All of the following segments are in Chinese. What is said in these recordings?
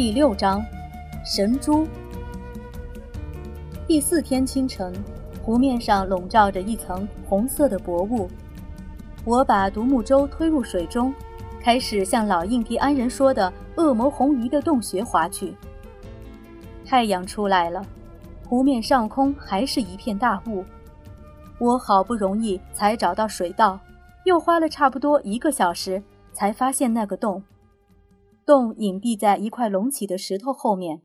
第六章，神珠。第四天清晨，湖面上笼罩着一层红色的薄雾。我把独木舟推入水中，开始向老印第安人说的恶魔红鱼的洞穴划去。太阳出来了，湖面上空还是一片大雾。我好不容易才找到水道，又花了差不多一个小时才发现那个洞。洞隐蔽在一块隆起的石头后面，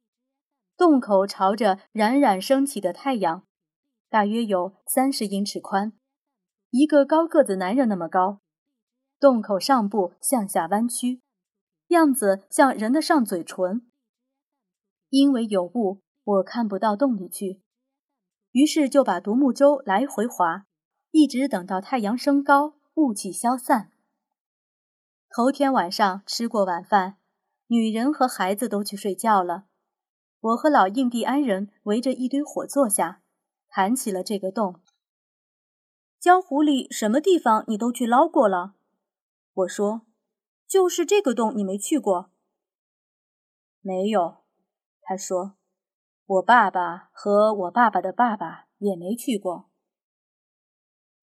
洞口朝着冉冉升起的太阳，大约有三十英尺宽。一个高个子男人那么高，洞口上部向下弯曲，样子像人的上嘴唇。因为有雾，我看不到洞里去，于是就把独木舟来回划，一直等到太阳升高，雾气消散。头天晚上吃过晚饭，女人和孩子都去睡觉了，我和老印第安人围着一堆火坐下，谈起了这个洞。江湖里什么地方你都去捞过了，我说，就是这个洞你没去过。没有，他说，我爸爸和我爸爸的爸爸也没去过。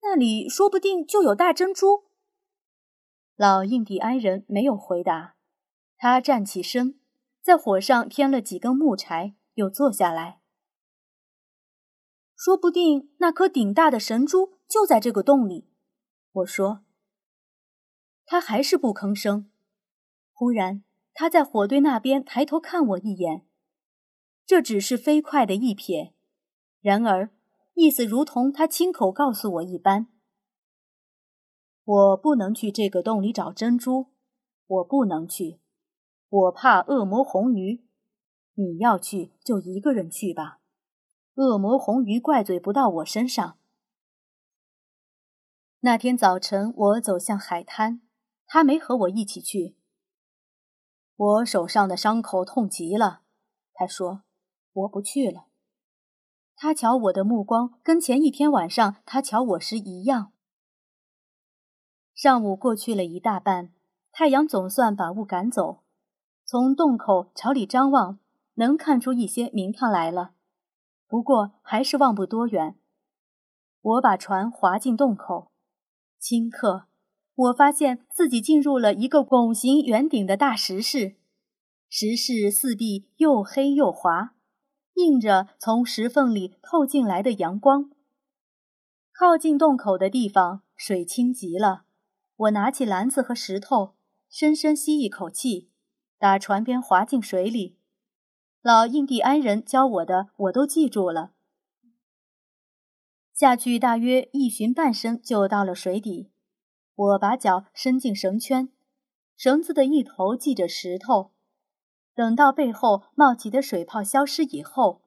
那里说不定就有大珍珠。老印第安人没有回答，他站起身，在火上添了几根木柴，又坐下来。说不定那颗顶大的神珠就在这个洞里，我说。他还是不吭声。忽然，他在火堆那边抬头看我一眼，这只是飞快的一瞥，然而意思如同他亲口告诉我一般。我不能去这个洞里找珍珠，我不能去，我怕恶魔红鱼。你要去就一个人去吧。恶魔红鱼怪罪不到我身上。那天早晨，我走向海滩，他没和我一起去。我手上的伤口痛极了，他说：“我不去了。”他瞧我的目光跟前一天晚上他瞧我时一样。上午过去了一大半，太阳总算把雾赶走，从洞口朝里张望，能看出一些名堂来了。不过还是望不多远。我把船划进洞口，顷刻，我发现自己进入了一个拱形圆顶的大石室。石室四壁又黑又滑，映着从石缝里透进来的阳光。靠近洞口的地方，水清极了。我拿起篮子和石头，深深吸一口气，打船边滑进水里。老印第安人教我的，我都记住了。下去大约一寻半升，就到了水底。我把脚伸进绳圈，绳子的一头系着石头。等到背后冒起的水泡消失以后，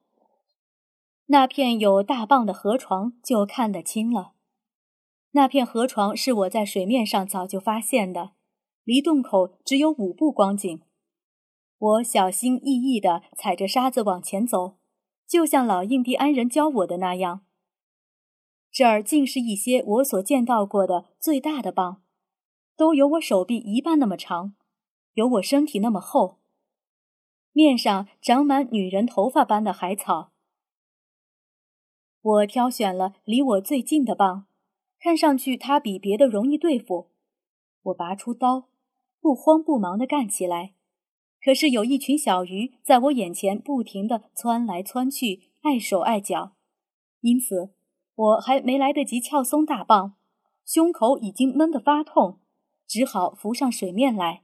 那片有大蚌的河床就看得清了。那片河床是我在水面上早就发现的，离洞口只有五步光景。我小心翼翼地踩着沙子往前走，就像老印第安人教我的那样。这儿竟是一些我所见到过的最大的蚌，都有我手臂一半那么长，有我身体那么厚，面上长满女人头发般的海草。我挑选了离我最近的蚌，看上去它比别的容易对付。我拔出刀，不慌不忙地干起来。可是有一群小鱼在我眼前不停地窜来窜去，碍手碍脚，因此我还没来得及撬松大棒，胸口已经闷得发痛，只好浮上水面来。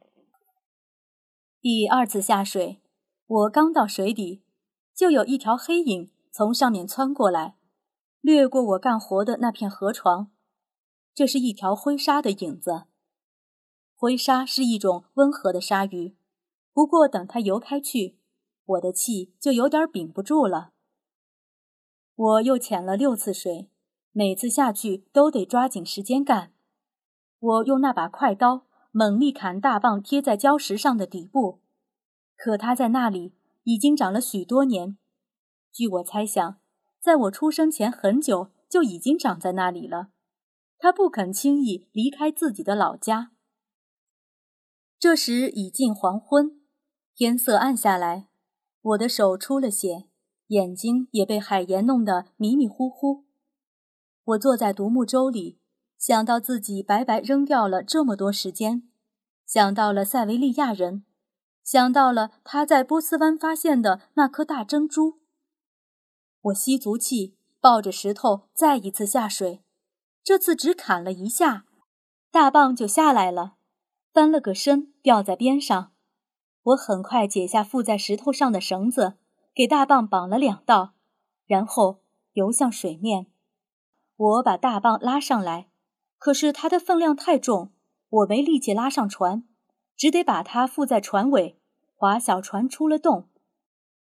第二次下水，我刚到水底，就有一条黑影从上面窜过来，掠过我干活的那片河床。这是一条灰鲨的影子。灰鲨是一种温和的鲨鱼。不过，等它游开去，我的气就有点儿顶不住了。我又潜了六次水，每次下去都得抓紧时间干。我用那把快刀猛力砍大棒贴在礁石上的底部，可它在那里已经长了许多年。据我猜想，在我出生前很久就已经长在那里了。它不肯轻易离开自己的老家。这时已近黄昏。天色暗下来，我的手出了血，眼睛也被海盐弄得迷迷糊糊。我坐在独木舟里，想到自己白白扔掉了这么多时间，想到了塞维利亚人，想到了他在波斯湾发现的那颗大珍珠。我吸足气，抱着石头再一次下水，这次只砍了一下，大棒就下来了，翻了个身，掉在边上。我很快解下附在石头上的绳子，给大蚌绑了两道，然后游向水面。我把大蚌拉上来，可是它的分量太重，我没力气拉上船，只得把它附在船尾，划小船出了洞。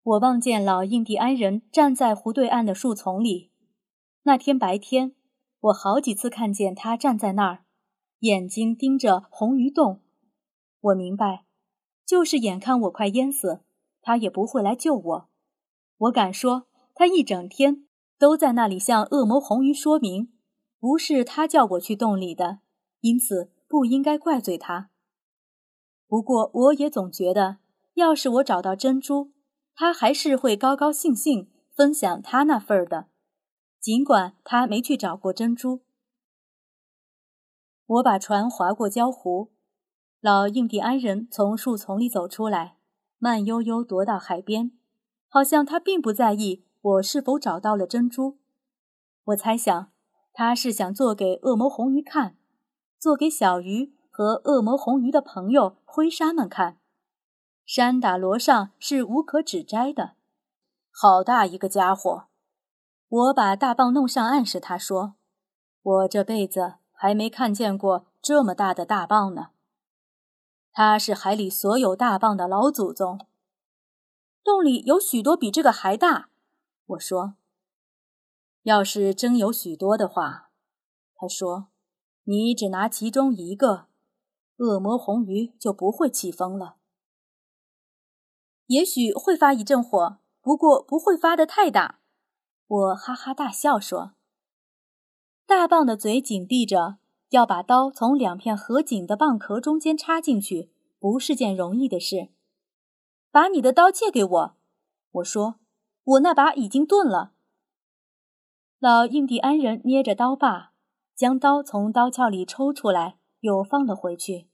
我望见老印第安人站在湖对岸的树丛里。那天白天，我好几次看见他站在那儿，眼睛盯着红鱼洞。我明白，就是眼看我快淹死，他也不会来救我。我敢说，他一整天都在那里向恶魔红鱼说明，不是他叫我去洞里的，因此不应该怪罪他。不过，我也总觉得，要是我找到珍珠，他还是会高高兴兴分享他那份儿的，尽管他没去找过珍珠。我把船划过礁湖，老印第安人从树丛里走出来，慢悠悠踱到海边，好像他并不在意我是否找到了珍珠。我猜想，他是想做给恶魔红鱼看，做给小鱼和恶魔红鱼的朋友灰沙们看。山打罗上是无可指摘的，好大一个家伙！我把大蚌弄上岸时，他说：“我这辈子还没看见过这么大的大蚌呢。他是海里所有大蚌的老祖宗。洞里有许多比这个还大。”我说：“要是真有许多的话，他说，你只拿其中一个，恶魔红鱼就不会起风了。”也许会发一阵火，不过不会发得太大。我哈哈大笑说：“大蚌的嘴紧闭着，要把刀从两片合紧的蚌壳中间插进去，不是件容易的事。”把你的刀借给我，我说：“我那把已经钝了。”老印第安人捏着刀把，将刀从刀鞘里抽出来，又放了回去。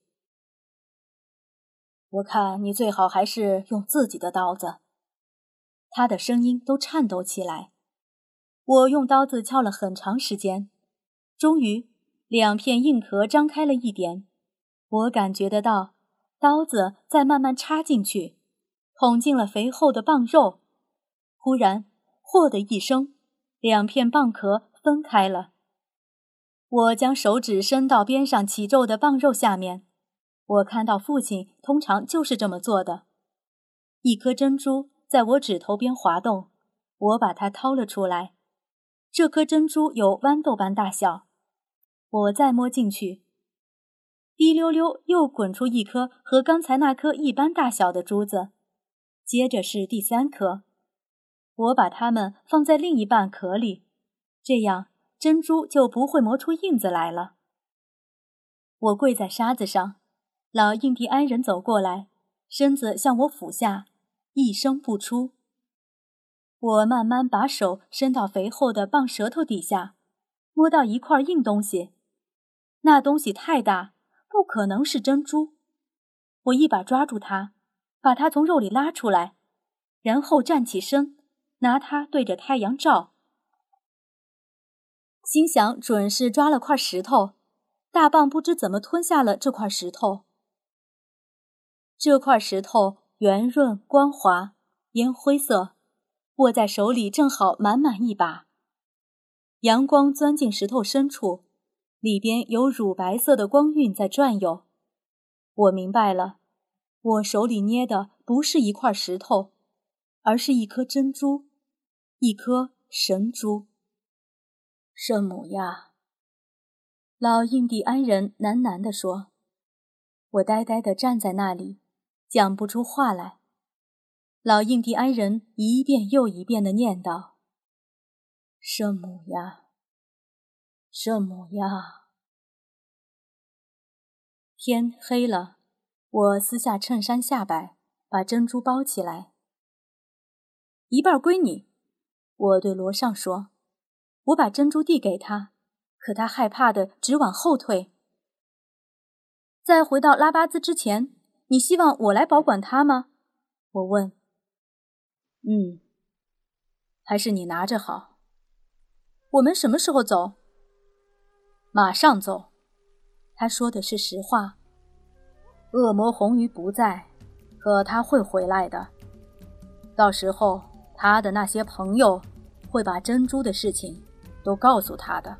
我看你最好还是用自己的刀子。他的声音都颤抖起来。我用刀子敲了很长时间，终于两片硬壳张开了一点。我感觉得到，刀子在慢慢插进去，捅进了肥厚的蚌肉。忽然，嚯的一声，两片蚌壳分开了。我将手指伸到边上起皱的蚌肉下面。我看到父亲通常就是这么做的。一颗珍珠在我指头边滑动，我把它掏了出来。这颗珍珠有豌豆般大小。我再摸进去，滴溜溜又滚出一颗和刚才那颗一般大小的珠子。接着是第三颗。我把它们放在另一半壳里，这样珍珠就不会磨出印子来了。我跪在沙子上。老印第安人走过来，身子向我俯下，一声不出。我慢慢把手伸到肥厚的蚌舌头底下，摸到一块硬东西。那东西太大，不可能是珍珠。我一把抓住它，把它从肉里拉出来，然后站起身，拿它对着太阳照，心想准是抓了块石头。大棒不知怎么吞下了这块石头。这块石头圆润光滑，烟灰色，握在手里正好满满一把。阳光钻进石头深处，里边有乳白色的光晕在转悠。我明白了，我手里捏的不是一块石头，而是一颗珍珠，一颗神珠。圣母呀！老印第安人喃喃地说。我呆呆地站在那里。讲不出话来，老印第安人一遍又一遍地念叨：“圣母呀，圣母呀。”天黑了，我撕下衬衫下摆，把珍珠包起来。一半归你，我对罗尚说。我把珍珠递给他，可他害怕的直往后退。在回到拉巴兹之前，你希望我来保管它吗？我问。嗯，还是你拿着好。我们什么时候走？马上走。他说的是实话。恶魔红鱼不在，可他会回来的。到时候，他的那些朋友会把珍珠的事情都告诉他的。